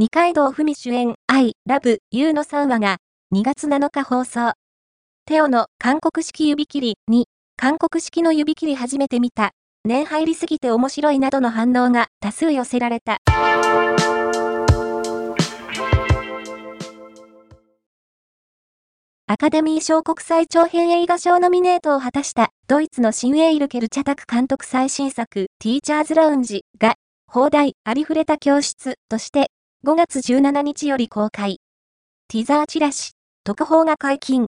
二階堂ふみ主演、I, Love, You の3話が、2月7日放送。テオの韓国式指切りに、韓国式の指切り初めて見た、年入りすぎて面白いなどの反応が多数寄せられた。アカデミー賞国際長編映画賞ノミネートを果たしたドイツのシンエイルケルチャタク監督最新作ティーチャーズラウンジが放題ありふれた教室として5月17日より公開。ティザーチラシ、特報が解禁。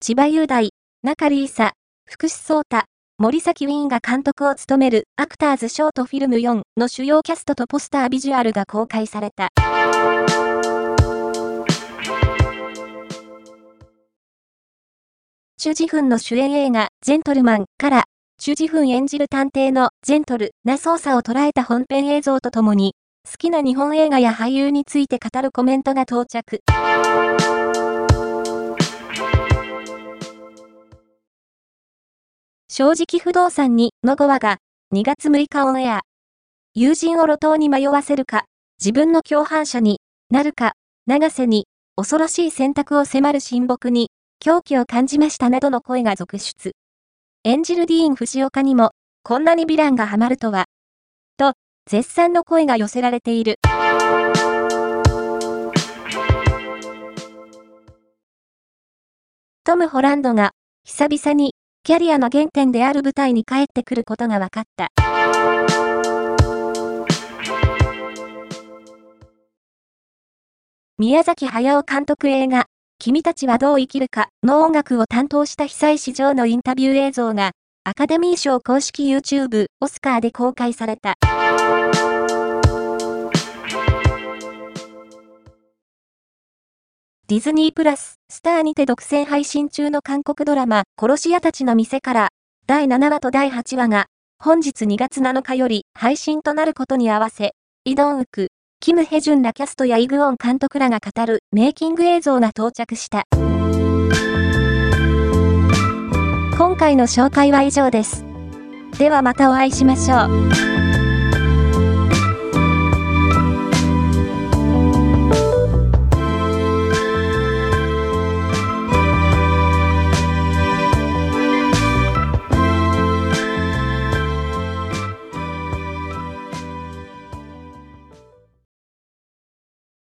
千葉雄大、中里依紗、福士蒼太、森崎ウィーンが監督を務めるアクターズショートフィルム4の主要キャストとポスタービジュアルが公開された。朱ジフンの主演映画、ジェントルマンから朱ジフン演じる探偵のジェントルな操作を捉えた本編映像とともに、好きな日本映画や俳優について語るコメントが到着。正直不動産にの5話が2月6日オンエア。友人を路頭に迷わせるか、自分の共犯者になるか、長瀬に恐ろしい選択を迫る親睦に狂気を感じましたなどの声が続出。演じるディーン・フジオカにも、こんなにヴィランがハマるとは。と、絶賛の声が寄せられている。トム・ホランドが、久々に、キャリアの原点である舞台に帰ってくることが分かった。宮崎駿監督映画、君たちはどう生きるかの音楽を担当した被災市場のインタビュー映像が、アカデミー賞公式 YouTube オスカーで公開された。ディズニープラス、スターにて独占配信中の韓国ドラマ、殺し屋たちの店から、第7話と第8話が、本日2月7日より配信となることに合わせ、イドンウク、キム・ヘジュンらキャストやイグオン監督らが語るメイキング映像が到着した。今回の紹介は以上です。ではまたお会いしましょう。